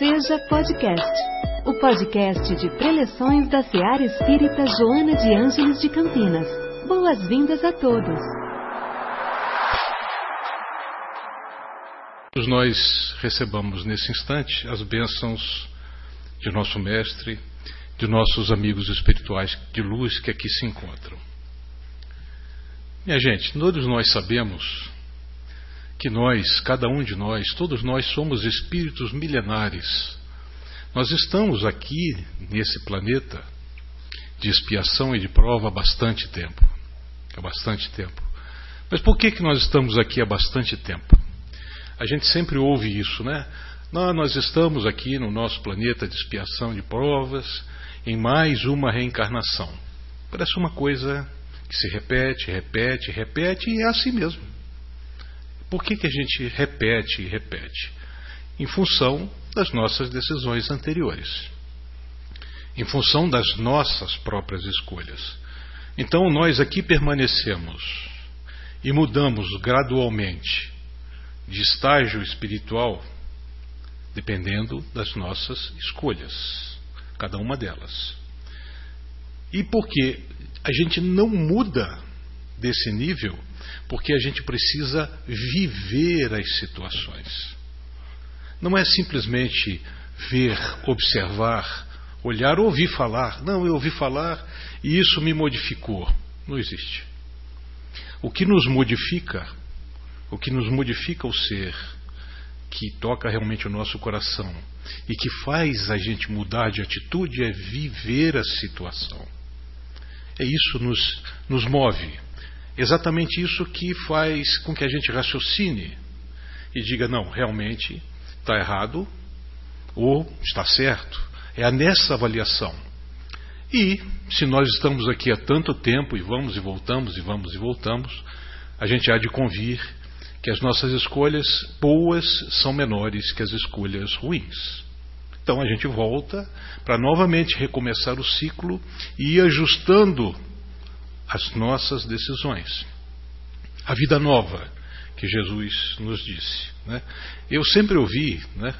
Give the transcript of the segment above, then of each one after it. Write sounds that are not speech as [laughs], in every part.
Seja Podcast, o podcast de preleções da Seara Espírita Joana de Ângeles de Campinas. Boas-vindas a todos. Nós recebamos nesse instante as bênçãos de nosso Mestre, de nossos amigos espirituais de luz que aqui se encontram. Minha gente, todos nós sabemos que nós, cada um de nós, todos nós somos espíritos milenares. Nós estamos aqui nesse planeta de expiação e de prova há bastante tempo. Há bastante tempo. Mas por que, que nós estamos aqui há bastante tempo? A gente sempre ouve isso, né? Não, nós estamos aqui no nosso planeta de expiação de provas, em mais uma reencarnação. Parece uma coisa que se repete, repete, repete e é assim mesmo. Por que, que a gente repete e repete? Em função das nossas decisões anteriores, em função das nossas próprias escolhas. Então nós aqui permanecemos e mudamos gradualmente de estágio espiritual dependendo das nossas escolhas, cada uma delas. E porque a gente não muda desse nível, porque a gente precisa viver as situações. Não é simplesmente ver, observar, olhar, ouvir falar. Não, eu ouvi falar e isso me modificou. Não existe. O que nos modifica, o que nos modifica o ser, que toca realmente o nosso coração e que faz a gente mudar de atitude é viver a situação. É isso nos, nos move. Exatamente isso que faz com que a gente raciocine e diga: não, realmente está errado ou está certo. É nessa avaliação. E se nós estamos aqui há tanto tempo e vamos e voltamos e vamos e voltamos, a gente há de convir que as nossas escolhas boas são menores que as escolhas ruins. Então a gente volta para novamente recomeçar o ciclo e ir ajustando as nossas decisões. A vida nova que Jesus nos disse. Né? Eu sempre ouvi, né,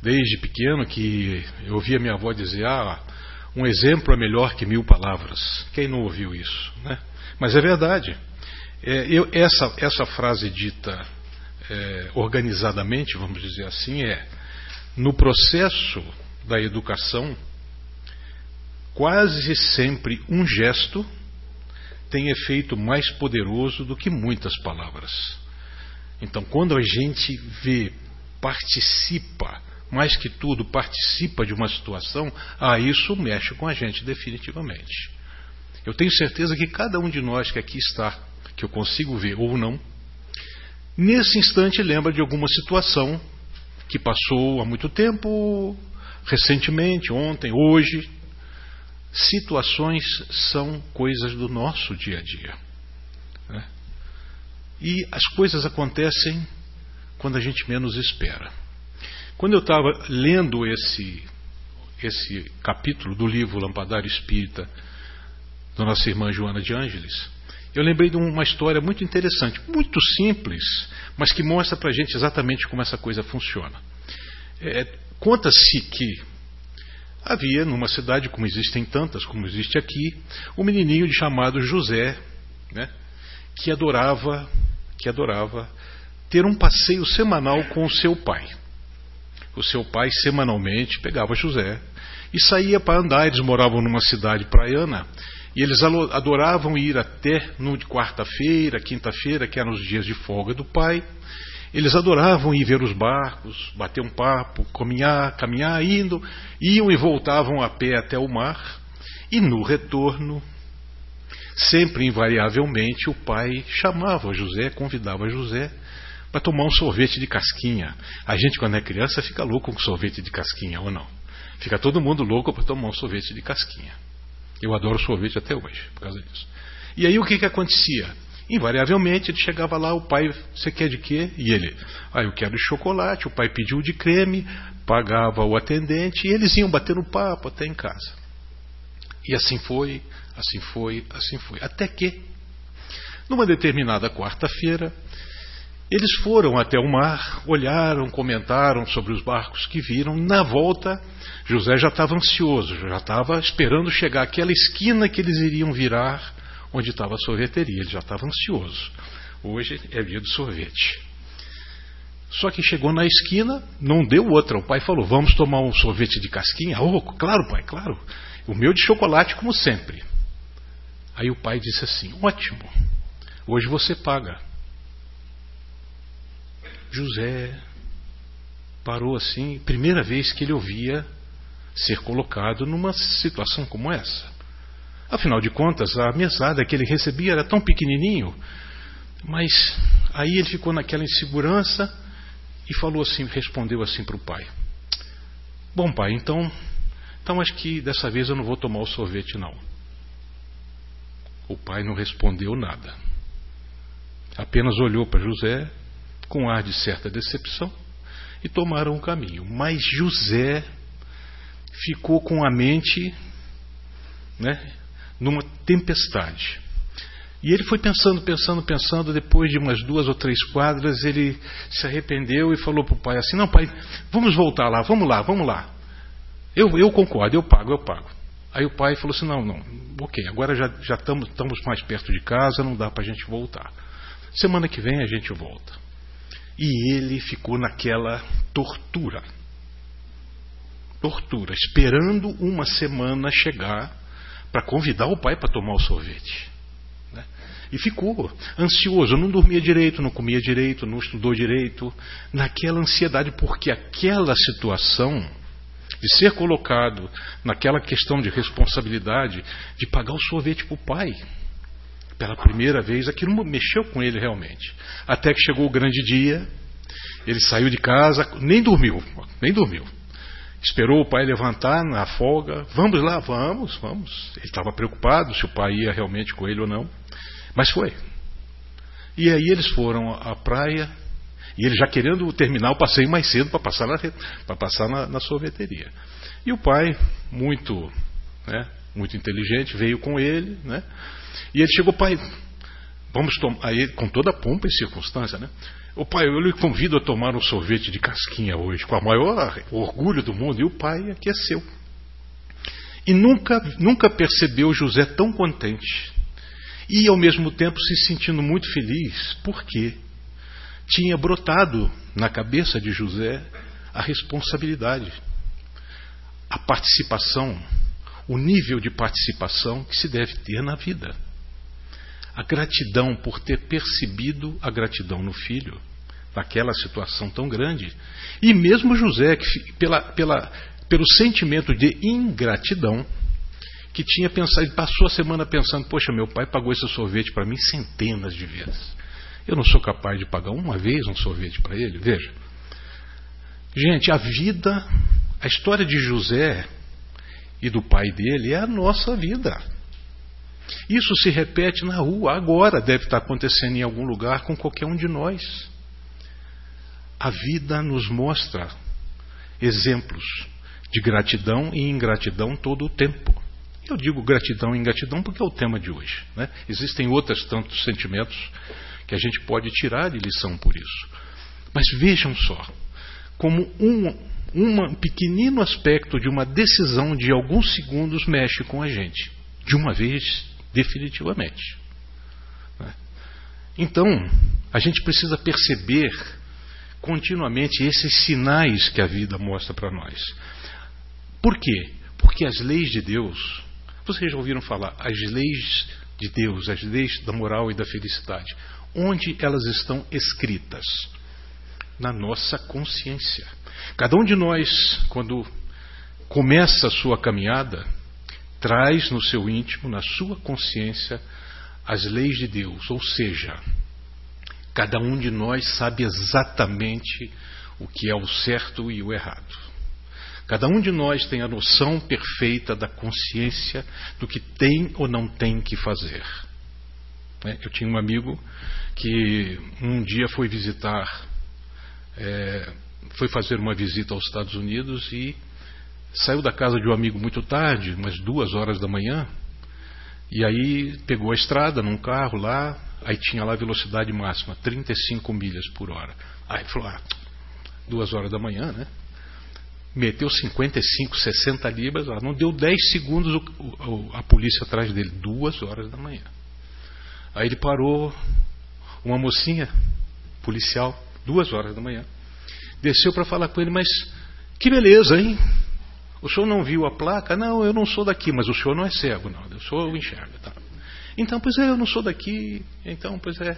desde pequeno, que eu ouvia minha avó dizer: ah, um exemplo é melhor que mil palavras. Quem não ouviu isso? Né? Mas é verdade. É, eu, essa, essa frase dita é, organizadamente, vamos dizer assim, é: no processo da educação, quase sempre um gesto tem efeito mais poderoso do que muitas palavras. Então, quando a gente vê, participa, mais que tudo, participa de uma situação, ah, isso mexe com a gente definitivamente. Eu tenho certeza que cada um de nós que aqui está, que eu consigo ver ou não, nesse instante lembra de alguma situação que passou há muito tempo, recentemente, ontem, hoje, situações são coisas do nosso dia a dia. Né? E as coisas acontecem quando a gente menos espera. Quando eu estava lendo esse, esse capítulo do livro Lampadário Espírita, da nossa irmã Joana de Ângeles, eu lembrei de uma história muito interessante, muito simples, mas que mostra para a gente exatamente como essa coisa funciona. É, Conta-se que Havia numa cidade, como existem tantas, como existe aqui, um menininho chamado José, né, que adorava, que adorava ter um passeio semanal com o seu pai. O seu pai semanalmente pegava José e saía para andar. Eles moravam numa cidade praiana e eles adoravam ir até no de quarta-feira, quinta-feira, que eram os dias de folga do pai, eles adoravam ir ver os barcos, bater um papo, caminhar, caminhar, indo, iam e voltavam a pé até o mar, e no retorno, sempre invariavelmente, o pai chamava José, convidava José para tomar um sorvete de casquinha. A gente, quando é criança, fica louco com sorvete de casquinha, ou não? Fica todo mundo louco para tomar um sorvete de casquinha. Eu adoro sorvete até hoje, por causa disso. E aí o que, que acontecia? Invariavelmente ele chegava lá, o pai, você quer de quê? E ele, ah, eu quero de chocolate. O pai pediu de creme, pagava o atendente e eles iam batendo papo até em casa. E assim foi, assim foi, assim foi. Até que, numa determinada quarta-feira, Eles foram até o mar, olharam, comentaram sobre os barcos que viram. Na volta, José já estava ansioso, já estava esperando chegar àquela esquina que eles iriam virar, onde estava a sorveteria. Ele já estava ansioso. Hoje é dia de sorvete. Só que chegou na esquina, não deu outra. O pai falou: Vamos tomar um sorvete de casquinha? Oh, claro, pai, claro. O meu de chocolate, como sempre. Aí o pai disse assim: Ótimo, hoje você paga. José parou assim, primeira vez que ele ouvia ser colocado numa situação como essa. Afinal de contas, a mesada que ele recebia era tão pequenininho, mas aí ele ficou naquela insegurança e falou assim, respondeu assim para o pai: Bom pai, então, então acho que dessa vez eu não vou tomar o sorvete não. O pai não respondeu nada. Apenas olhou para José com ar de certa decepção e tomaram o caminho. Mas José ficou com a mente né, numa tempestade. E ele foi pensando, pensando, pensando. Depois de umas duas ou três quadras, ele se arrependeu e falou para o pai assim: Não, pai, vamos voltar lá, vamos lá, vamos lá. Eu, eu concordo, eu pago, eu pago. Aí o pai falou assim: Não, não, ok, agora já, já estamos, estamos mais perto de casa, não dá para a gente voltar. Semana que vem a gente volta. E ele ficou naquela tortura. Tortura, esperando uma semana chegar para convidar o pai para tomar o sorvete. Né? E ficou ansioso, não dormia direito, não comia direito, não estudou direito, naquela ansiedade, porque aquela situação de ser colocado naquela questão de responsabilidade de pagar o sorvete para o pai pela primeira vez, aquilo mexeu com ele realmente. Até que chegou o grande dia, ele saiu de casa, nem dormiu, nem dormiu. Esperou o pai levantar na folga. Vamos lá, vamos, vamos. Ele estava preocupado se o pai ia realmente com ele ou não. Mas foi. E aí eles foram à praia, e ele já querendo terminar o passeio mais cedo para passar, na, passar na, na sorveteria. E o pai, muito, né, muito inteligente, veio com ele, né? E ele chegou, pai, vamos tomar. Aí, com toda a pompa e circunstância, né? O pai, eu lhe convido a tomar um sorvete de casquinha hoje, com o maior orgulho do mundo, e o pai aqueceu. E nunca, nunca percebeu José tão contente. E ao mesmo tempo se sentindo muito feliz, porque tinha brotado na cabeça de José a responsabilidade, a participação, o nível de participação que se deve ter na vida a gratidão por ter percebido a gratidão no filho, naquela situação tão grande. E mesmo José, que pela, pela, pelo sentimento de ingratidão, que tinha pensado, passou a semana pensando: poxa, meu pai pagou esse sorvete para mim centenas de vezes. Eu não sou capaz de pagar uma vez um sorvete para ele. Veja, gente, a vida, a história de José e do pai dele é a nossa vida. Isso se repete na rua, agora deve estar acontecendo em algum lugar com qualquer um de nós. A vida nos mostra exemplos de gratidão e ingratidão todo o tempo. Eu digo gratidão e ingratidão porque é o tema de hoje. Né? Existem outros tantos sentimentos que a gente pode tirar de lição por isso. Mas vejam só, como um, um pequenino aspecto de uma decisão de alguns segundos mexe com a gente. De uma vez definitivamente. Né? Então, a gente precisa perceber continuamente esses sinais que a vida mostra para nós. Por quê? Porque as leis de Deus, vocês já ouviram falar, as leis de Deus, as leis da moral e da felicidade, onde elas estão escritas? Na nossa consciência. Cada um de nós, quando começa a sua caminhada, traz no seu íntimo, na sua consciência, as leis de Deus. Ou seja, cada um de nós sabe exatamente o que é o certo e o errado. Cada um de nós tem a noção perfeita da consciência do que tem ou não tem que fazer. Né? Eu tinha um amigo que um dia foi visitar, é, foi fazer uma visita aos Estados Unidos e saiu da casa de um amigo muito tarde, umas duas horas da manhã, e aí pegou a estrada num carro lá, Aí tinha lá a velocidade máxima, 35 milhas por hora. Aí falou, ah, duas horas da manhã, né? Meteu 55, 60 libras, ah, não deu 10 segundos o, o, a polícia atrás dele, duas horas da manhã. Aí ele parou, uma mocinha policial, duas horas da manhã, desceu para falar com ele, mas que beleza, hein? O senhor não viu a placa? Não, eu não sou daqui, mas o senhor não é cego, não. Eu sou enxerga, tá? Então, pois é, eu não sou daqui. Então, pois é.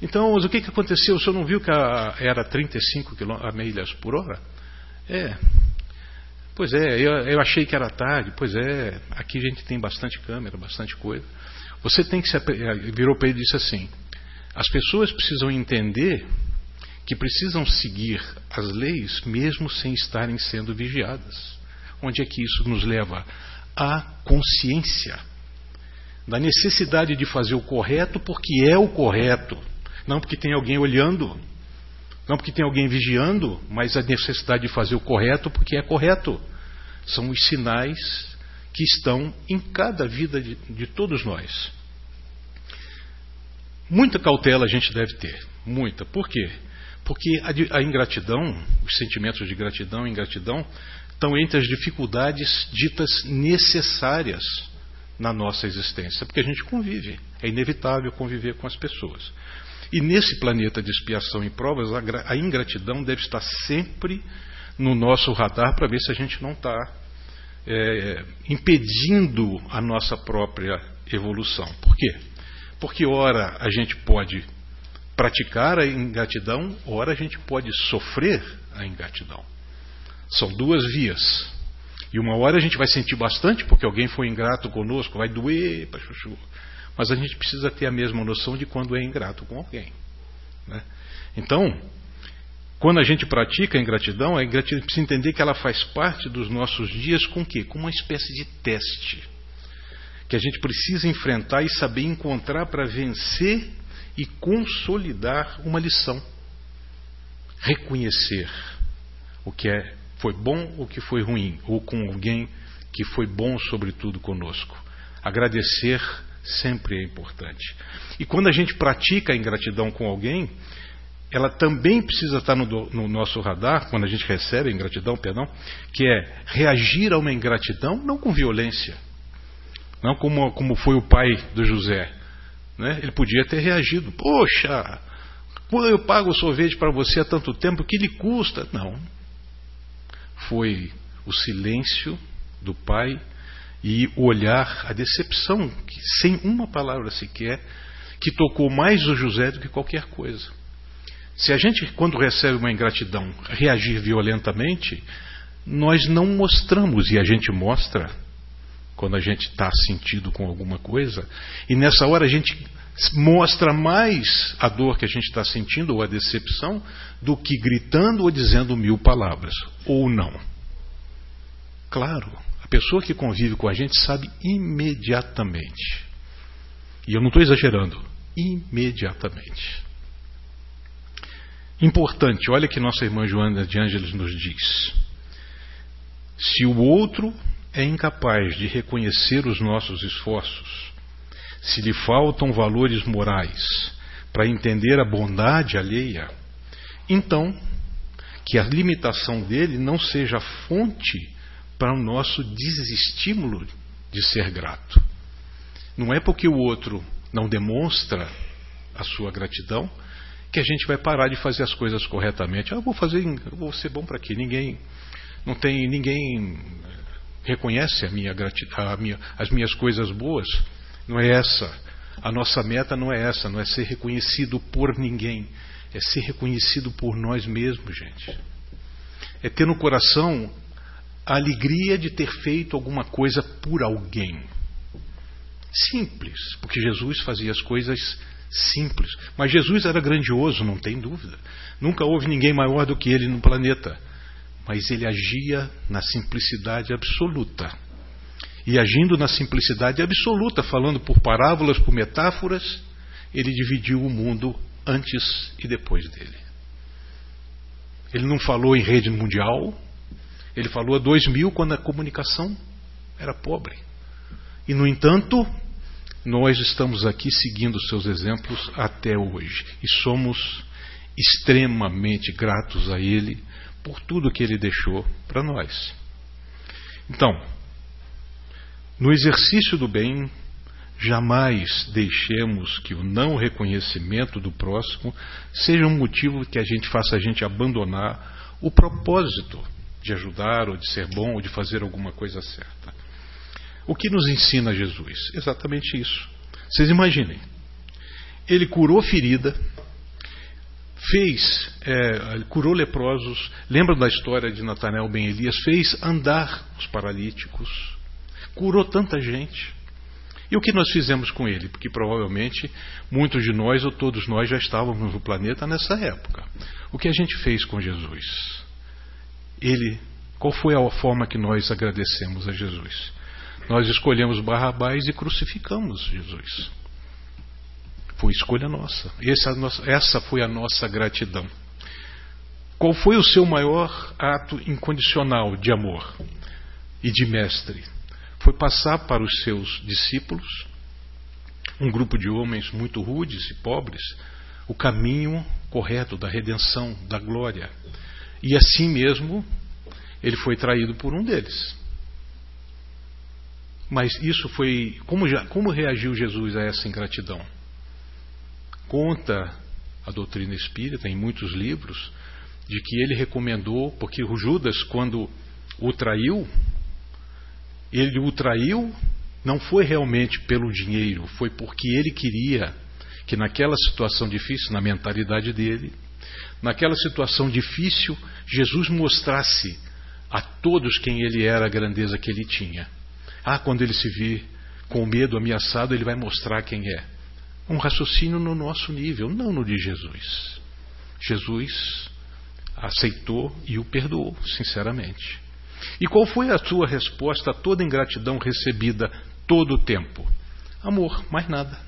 Então, o que, que aconteceu? O senhor não viu que a, era 35 km, milhas por hora? É. Pois é, eu, eu achei que era tarde. Pois é, aqui a gente tem bastante câmera, bastante coisa. Você tem que se. Virou para ele e disse assim: as pessoas precisam entender que precisam seguir as leis mesmo sem estarem sendo vigiadas. Onde é que isso nos leva? À consciência da necessidade de fazer o correto porque é o correto, não porque tem alguém olhando, não porque tem alguém vigiando, mas a necessidade de fazer o correto porque é correto. São os sinais que estão em cada vida de, de todos nós. Muita cautela a gente deve ter, muita. Por quê? Porque a, a ingratidão, os sentimentos de gratidão e ingratidão, estão entre as dificuldades ditas necessárias na nossa existência, porque a gente convive, é inevitável conviver com as pessoas. E nesse planeta de expiação e provas, a ingratidão deve estar sempre no nosso radar para ver se a gente não está é, impedindo a nossa própria evolução. Por quê? Porque, ora, a gente pode praticar a ingratidão, ora, a gente pode sofrer a ingratidão. São duas vias. E uma hora a gente vai sentir bastante porque alguém foi ingrato conosco, vai doer para chuchu. Mas a gente precisa ter a mesma noção de quando é ingrato com alguém. Né? Então, quando a gente pratica a ingratidão, a ingratidão precisa entender que ela faz parte dos nossos dias com quê? Com uma espécie de teste que a gente precisa enfrentar e saber encontrar para vencer e consolidar uma lição. Reconhecer o que é, foi bom ou que foi ruim, ou com alguém que foi bom, sobretudo, conosco. Agradecer sempre é importante. E quando a gente pratica a ingratidão com alguém, ela também precisa estar no, no, nosso radar, quando a gente recebe a ingratidão, perdão, que é reagir a uma ingratidão não com violência, não como, como foi o pai do José. Né? Ele podia ter reagido: Poxa, eu pago o sorvete para você há tanto tempo, que lhe custa? Não. Foi o silêncio do pai e o olhar, a decepção, que, sem uma palavra sequer, que tocou mais o José do que qualquer coisa. Se a gente, quando recebe uma ingratidão, reagir violentamente, nós não mostramos, e a gente mostra quando a gente está sentido com alguma coisa, e nessa hora a gente mostra mais a dor que a gente está sentindo ou a decepção do que gritando ou dizendo mil palavras, ou não. Claro, a pessoa que convive com a gente sabe imediatamente. E eu não estou exagerando, imediatamente. Importante, olha que nossa irmã Joana de Ângeles nos diz. Se o outro é incapaz de reconhecer os nossos esforços, se lhe faltam valores morais para entender a bondade alheia, então que a limitação dele não seja fonte para o nosso desestímulo de ser grato. Não é porque o outro não demonstra a sua gratidão que a gente vai parar de fazer as coisas corretamente. Ah, vou fazer, vou ser bom para quê? Ninguém, não tem ninguém reconhece a minha, a minha, as minhas coisas boas. Não é essa. A nossa meta não é essa, não é ser reconhecido por ninguém, é ser reconhecido por nós mesmos, gente. É ter no coração a alegria de ter feito alguma coisa por alguém. Simples, porque Jesus fazia as coisas simples. Mas Jesus era grandioso, não tem dúvida. Nunca houve ninguém maior do que ele no planeta mas ele agia na simplicidade absoluta. E agindo na simplicidade absoluta, falando por parábolas, por metáforas, ele dividiu o mundo antes e depois dele. Ele não falou em rede mundial, ele falou a 2000 quando a comunicação era pobre. E, no entanto, nós estamos aqui seguindo seus exemplos até hoje e somos extremamente gratos a Ele por tudo que Ele deixou para nós. Então, no exercício do bem, jamais deixemos que o não reconhecimento do próximo seja um motivo que a gente faça a gente abandonar o propósito de ajudar ou de ser bom ou de fazer alguma coisa certa. O que nos ensina Jesus? Exatamente isso. Vocês imaginem. Ele curou ferida, fez, é, curou leprosos, lembram da história de Natanael Ben Elias, fez andar os paralíticos, curou tanta gente. E o que nós fizemos com ele? Porque provavelmente muitos de nós ou todos nós já estávamos no planeta nessa época. O que a gente fez com Jesus? Ele, qual foi a forma que nós agradecemos a Jesus? Nós escolhemos Barrabás e crucificamos Jesus. Foi escolha nossa. Essa, essa foi a nossa gratidão. Qual foi o seu maior ato incondicional de amor e de mestre? Foi passar para os seus discípulos, um grupo de homens muito rudes e pobres, o caminho correto da redenção, da glória. E assim mesmo, ele foi traído por um deles. Mas isso foi. Como, já, como reagiu Jesus a essa ingratidão? Conta a doutrina espírita em muitos livros de que ele recomendou, porque o Judas, quando o traiu, ele o traiu não foi realmente pelo dinheiro, foi porque ele queria que naquela situação difícil, na mentalidade dele, naquela situação difícil, Jesus mostrasse a todos quem ele era, a grandeza que ele tinha. Ah, quando ele se vir com medo ameaçado, ele vai mostrar quem é. Um raciocínio no nosso nível, não no de Jesus. Jesus aceitou e o perdoou, sinceramente. E qual foi a sua resposta a toda ingratidão recebida todo o tempo? Amor, mais nada.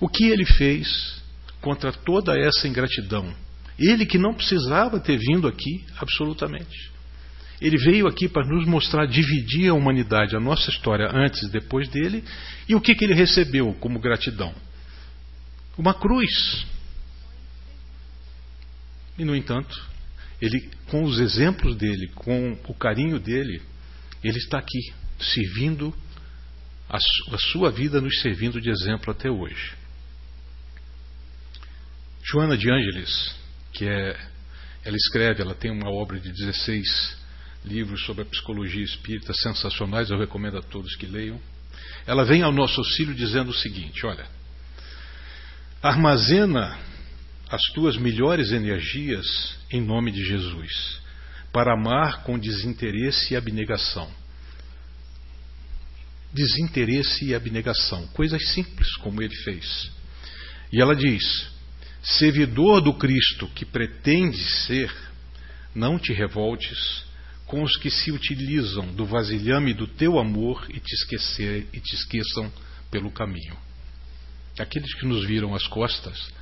O que ele fez contra toda essa ingratidão? Ele que não precisava ter vindo aqui, absolutamente. Ele veio aqui para nos mostrar, dividir a humanidade, a nossa história antes e depois dele, e o que, que ele recebeu como gratidão? Uma cruz. E, no entanto, ele, com os exemplos dele, com o carinho dele, ele está aqui, servindo, a, a sua vida nos servindo de exemplo até hoje. Joana de Ângeles, que é, ela escreve, ela tem uma obra de 16 livros sobre a psicologia espírita sensacionais, eu recomendo a todos que leiam. Ela vem ao nosso auxílio dizendo o seguinte: olha, armazena as tuas melhores energias em nome de Jesus, para amar com desinteresse e abnegação. Desinteresse e abnegação, coisas simples como ele fez. E ela diz: servidor do Cristo que pretende ser, não te revoltes com os que se utilizam do vasilhame do teu amor e te, esquecer, e te esqueçam pelo caminho. Aqueles que nos viram as costas,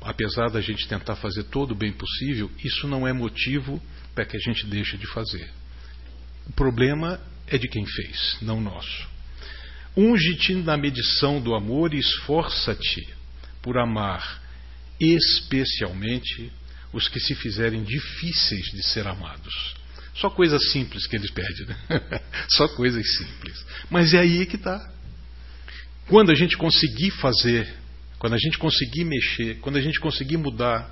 apesar da gente tentar fazer todo o bem possível, isso não é motivo para que a gente deixe de fazer. O problema é de quem fez, não nosso. Unge-te na medição do amor e esforça-te por amar, especialmente os que se fizerem difíceis de ser amados. Só coisas simples que eles pedem, né? [laughs] Só coisas simples. Mas é aí que está. Quando a gente conseguir fazer, quando a gente conseguir mexer, quando a gente conseguir mudar,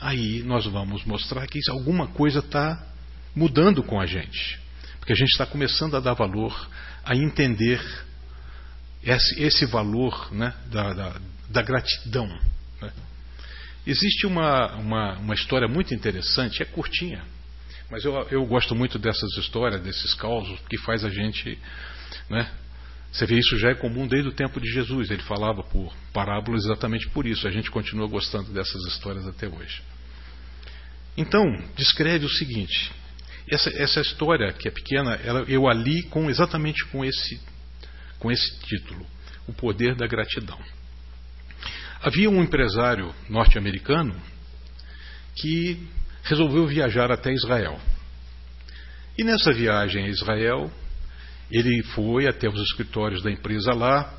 aí nós vamos mostrar que alguma coisa está mudando com a gente. Porque a gente está começando a dar valor, a entender esse, esse valor né, da, da, da gratidão. Né? Existe uma, uma, uma história muito interessante, é curtinha mas eu, eu gosto muito dessas histórias, desses causos, que faz a gente. Né? Você vê isso já é comum desde o tempo de Jesus. Ele falava por parábolas exatamente por isso. A gente continua gostando dessas histórias até hoje. Então, descreve o seguinte: essa, essa história que é pequena, ela, eu a li com, exatamente com esse, com esse título: O Poder da Gratidão. Havia um empresário norte-americano que resolveu viajar até Israel. E nessa viagem a Israel, ele foi até os escritórios da empresa lá,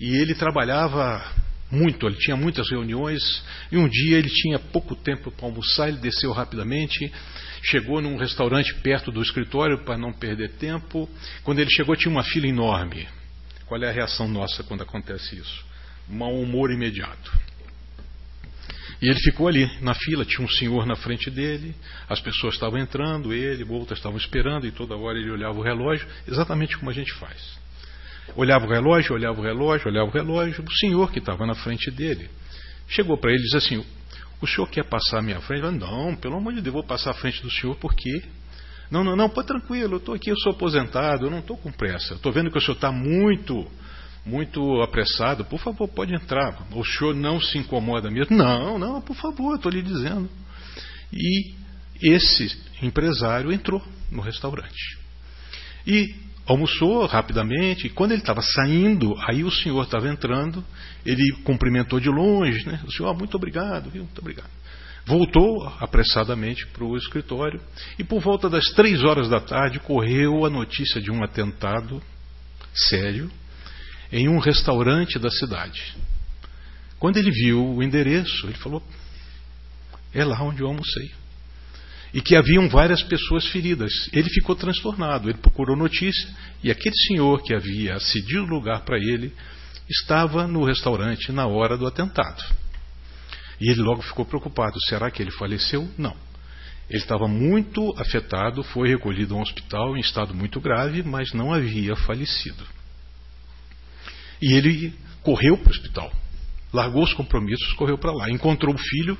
E ele trabalhava muito, ele tinha muitas reuniões, e um dia ele tinha pouco tempo para almoçar, ele desceu rapidamente, chegou num restaurante perto do escritório para não perder tempo. Quando ele chegou, tinha uma fila enorme. Qual é a reação nossa quando acontece isso? Mau humor imediato. E ele ficou ali na fila, tinha um senhor na frente dele, as pessoas estavam entrando, ele, outras estavam esperando, e toda hora ele olhava o relógio, exatamente como a gente faz. Olhava o relógio, olhava o relógio, olhava o relógio, o senhor que estava na frente dele chegou para ele e disse assim: O senhor quer passar à minha frente? Falei, não, pelo amor de Deus, vou passar à frente do senhor, por quê? Não, não, não, pô, tranquilo, eu estou aqui, eu sou aposentado, eu não estou com pressa. Estou vendo que o senhor está muito, muito apressado, por favor, pode entrar. O senhor não se incomoda mesmo? Não, não, por favor, estou lhe dizendo. E esse empresário entrou no restaurante. E almoçou rapidamente, e quando ele estava saindo, aí o senhor estava entrando, ele cumprimentou de longe, né? O senhor, oh, muito obrigado, viu? Muito obrigado. Voltou apressadamente para o escritório e por volta das três horas da tarde correu a notícia de um atentado sério em um restaurante da cidade. Quando ele viu o endereço, ele falou: É lá onde eu almocei e que haviam várias pessoas feridas. Ele ficou transtornado, ele procurou notícia e aquele senhor que havia cedido lugar para ele estava no restaurante na hora do atentado. E ele logo ficou preocupado: será que ele faleceu? Não. Ele estava muito afetado, foi recolhido a um hospital em estado muito grave, mas não havia falecido. E ele correu para o hospital, largou os compromissos, correu para lá, encontrou o filho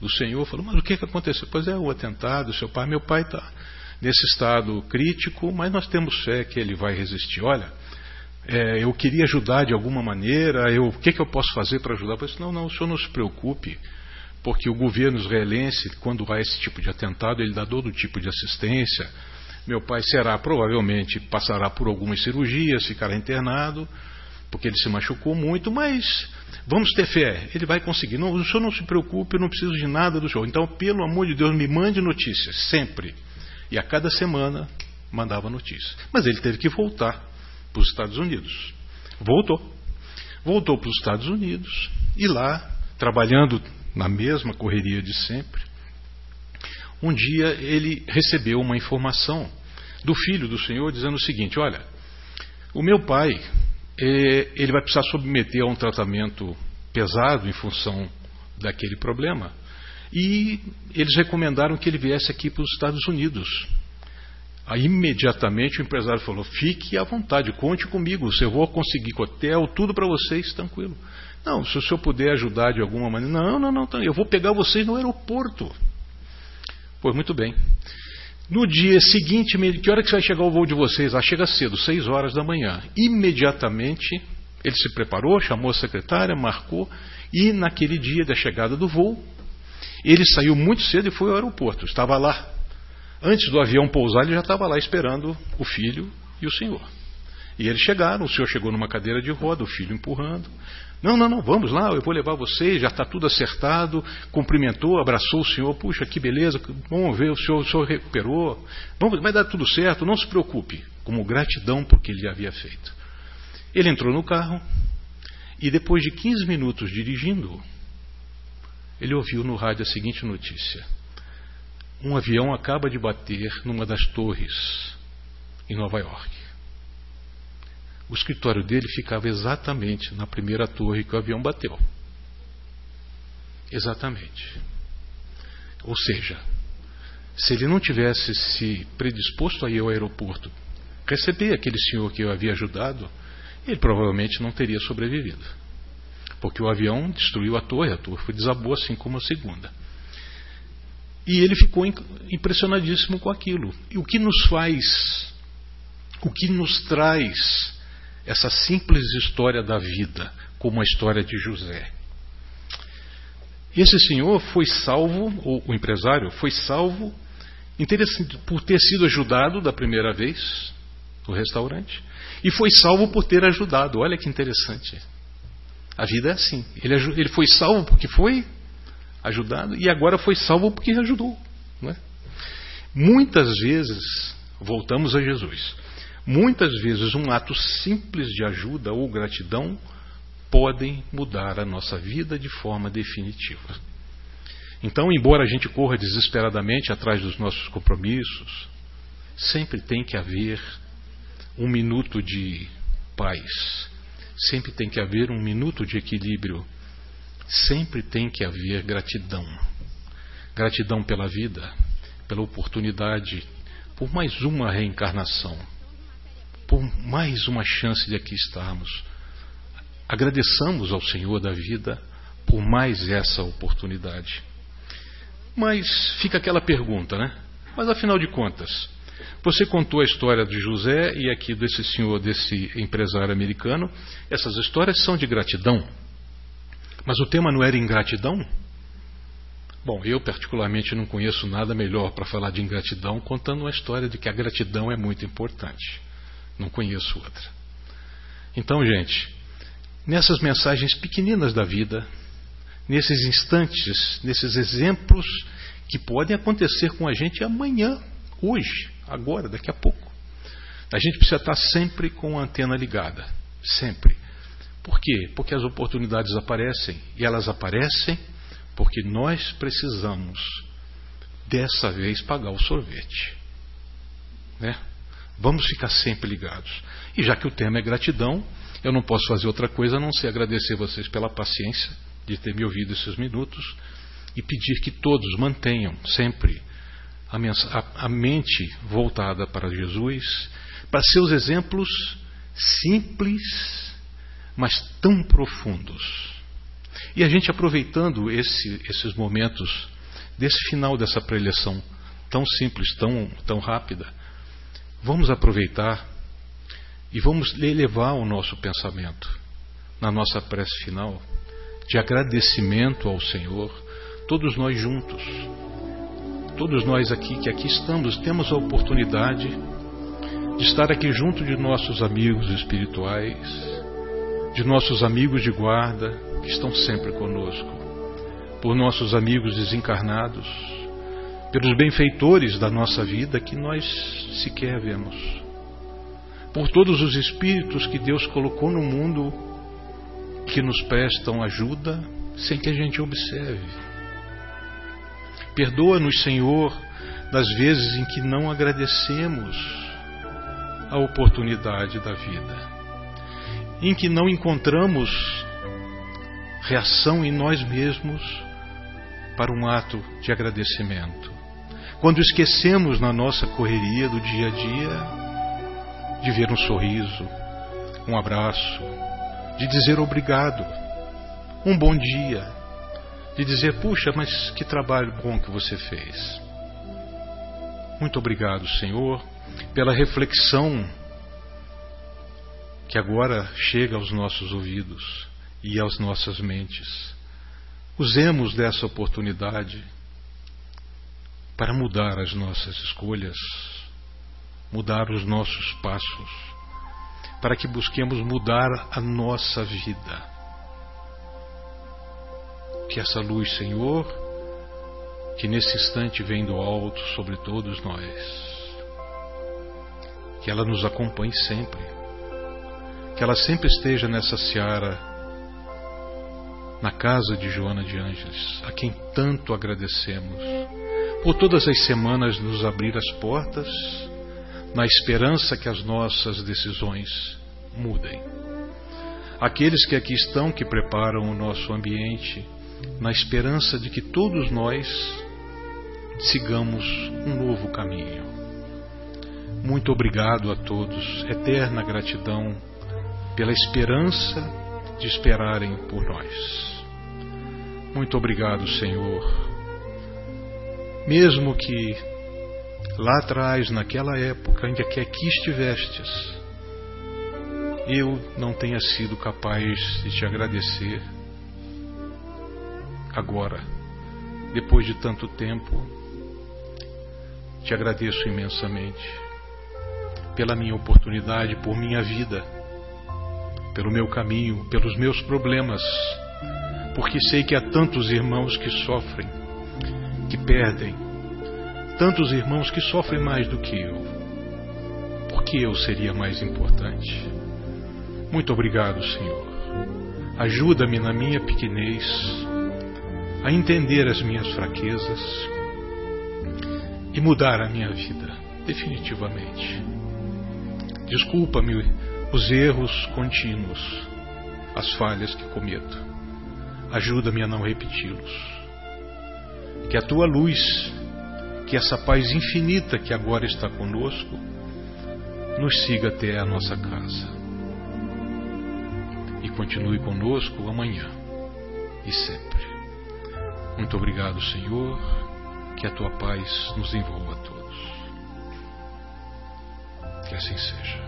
do Senhor, falou, mas o que, que aconteceu? Pois é, o atentado, seu pai, meu pai está nesse estado crítico, mas nós temos fé que ele vai resistir. Olha, é, eu queria ajudar de alguma maneira, eu, o que, que eu posso fazer para ajudar? Eu disse, não, não, o senhor não se preocupe, porque o governo israelense, quando há esse tipo de atentado, ele dá todo tipo de assistência. Meu pai será, provavelmente, passará por algumas cirurgias, ficará internado, porque ele se machucou muito, mas Vamos ter fé, ele vai conseguir. Não, o senhor não se preocupe, eu não preciso de nada do senhor. Então, pelo amor de Deus, me mande notícias, sempre. E a cada semana mandava notícias. Mas ele teve que voltar para os Estados Unidos. Voltou. Voltou para os Estados Unidos e lá, trabalhando na mesma correria de sempre, um dia ele recebeu uma informação do filho do Senhor dizendo o seguinte: Olha, o meu pai ele vai precisar submeter a um tratamento pesado em função daquele problema. E eles recomendaram que ele viesse aqui para os Estados Unidos. Aí imediatamente o empresário falou: fique à vontade, conte comigo, eu vou conseguir hotel, tudo para vocês, tranquilo. Não, se o senhor puder ajudar de alguma maneira, não, não, não, eu vou pegar vocês no aeroporto. Pois muito bem. No dia seguinte, que hora que vai chegar o voo de vocês? Ah, chega cedo, 6 horas da manhã. Imediatamente, ele se preparou, chamou a secretária, marcou, e naquele dia da chegada do voo, ele saiu muito cedo e foi ao aeroporto. Estava lá. Antes do avião pousar, ele já estava lá esperando o filho e o senhor. E eles chegaram, o senhor chegou numa cadeira de roda, o filho empurrando. Não, não, não, vamos lá, eu vou levar vocês, já está tudo acertado. Cumprimentou, abraçou o senhor, puxa, que beleza, vamos ver, o senhor, o senhor recuperou, vamos, vai dar tudo certo, não se preocupe, como gratidão por que ele havia feito. Ele entrou no carro e depois de 15 minutos dirigindo, ele ouviu no rádio a seguinte notícia: um avião acaba de bater numa das torres em Nova York. O escritório dele ficava exatamente na primeira torre que o avião bateu. Exatamente. Ou seja, se ele não tivesse se predisposto a ir ao aeroporto, receber aquele senhor que eu havia ajudado, ele provavelmente não teria sobrevivido. Porque o avião destruiu a torre, a torre desabou assim como a segunda. E ele ficou impressionadíssimo com aquilo. E o que nos faz, o que nos traz essa simples história da vida, como a história de José. Esse senhor foi salvo, ou o empresário foi salvo, por ter sido ajudado da primeira vez no restaurante, e foi salvo por ter ajudado. Olha que interessante. A vida é assim. Ele, ele foi salvo porque foi ajudado, e agora foi salvo porque ajudou. É? Muitas vezes, voltamos a Jesus, Muitas vezes, um ato simples de ajuda ou gratidão podem mudar a nossa vida de forma definitiva. Então, embora a gente corra desesperadamente atrás dos nossos compromissos, sempre tem que haver um minuto de paz, sempre tem que haver um minuto de equilíbrio, sempre tem que haver gratidão. Gratidão pela vida, pela oportunidade, por mais uma reencarnação, por mais uma chance de aqui estarmos Agradeçamos ao Senhor da vida por mais essa oportunidade. Mas fica aquela pergunta, né? Mas afinal de contas, você contou a história de José e aqui desse senhor, desse empresário americano. Essas histórias são de gratidão. Mas o tema não era ingratidão? Bom, eu particularmente não conheço nada melhor para falar de ingratidão contando uma história de que a gratidão é muito importante. Não conheço outra. Então, gente, nessas mensagens pequeninas da vida, nesses instantes, nesses exemplos que podem acontecer com a gente amanhã, hoje, agora, daqui a pouco. A gente precisa estar sempre com a antena ligada, sempre. Por quê? Porque as oportunidades aparecem e elas aparecem porque nós precisamos dessa vez pagar o sorvete. Né? Vamos ficar sempre ligados. E já que o tema é gratidão, eu não posso fazer outra coisa a não ser agradecer vocês pela paciência de ter me ouvido esses minutos e pedir que todos mantenham sempre a, a, a mente voltada para Jesus, para seus exemplos simples, mas tão profundos. E a gente aproveitando esse, esses momentos desse final dessa preleção tão simples, tão, tão rápida, vamos aproveitar e vamos elevar o nosso pensamento na nossa prece final de agradecimento ao Senhor, todos nós juntos. Todos nós aqui que aqui estamos temos a oportunidade de estar aqui junto de nossos amigos espirituais, de nossos amigos de guarda que estão sempre conosco, por nossos amigos desencarnados, pelos benfeitores da nossa vida que nós sequer vemos por todos os espíritos que Deus colocou no mundo que nos prestam ajuda sem que a gente observe. Perdoa-nos, Senhor, das vezes em que não agradecemos a oportunidade da vida, em que não encontramos reação em nós mesmos para um ato de agradecimento. Quando esquecemos na nossa correria do dia a dia de ver um sorriso, um abraço, de dizer obrigado, um bom dia, de dizer, puxa, mas que trabalho bom que você fez. Muito obrigado, Senhor, pela reflexão que agora chega aos nossos ouvidos e às nossas mentes. Usemos dessa oportunidade para mudar as nossas escolhas mudar os nossos passos, para que busquemos mudar a nossa vida. Que essa luz, Senhor, que nesse instante vem do alto sobre todos nós, que ela nos acompanhe sempre, que ela sempre esteja nessa seara, na casa de Joana de Ângeles, a quem tanto agradecemos, por todas as semanas nos abrir as portas na esperança que as nossas decisões mudem. Aqueles que aqui estão, que preparam o nosso ambiente, na esperança de que todos nós sigamos um novo caminho. Muito obrigado a todos, eterna gratidão pela esperança de esperarem por nós. Muito obrigado, Senhor. Mesmo que lá atrás, naquela época em que aqui estivestes, eu não tenha sido capaz de te agradecer. Agora, depois de tanto tempo, te agradeço imensamente pela minha oportunidade, por minha vida, pelo meu caminho, pelos meus problemas, porque sei que há tantos irmãos que sofrem, que perdem, tantos irmãos que sofrem mais do que eu, por que eu seria mais importante? Muito obrigado, Senhor. Ajuda-me na minha pequenez a entender as minhas fraquezas e mudar a minha vida, definitivamente. Desculpa-me os erros contínuos, as falhas que cometo. Ajuda-me a não repeti-los. Que a tua luz, que essa paz infinita que agora está conosco, nos siga até a nossa casa. E continue conosco amanhã e sempre. Muito obrigado, Senhor. Que a tua paz nos envolva a todos. Que assim seja.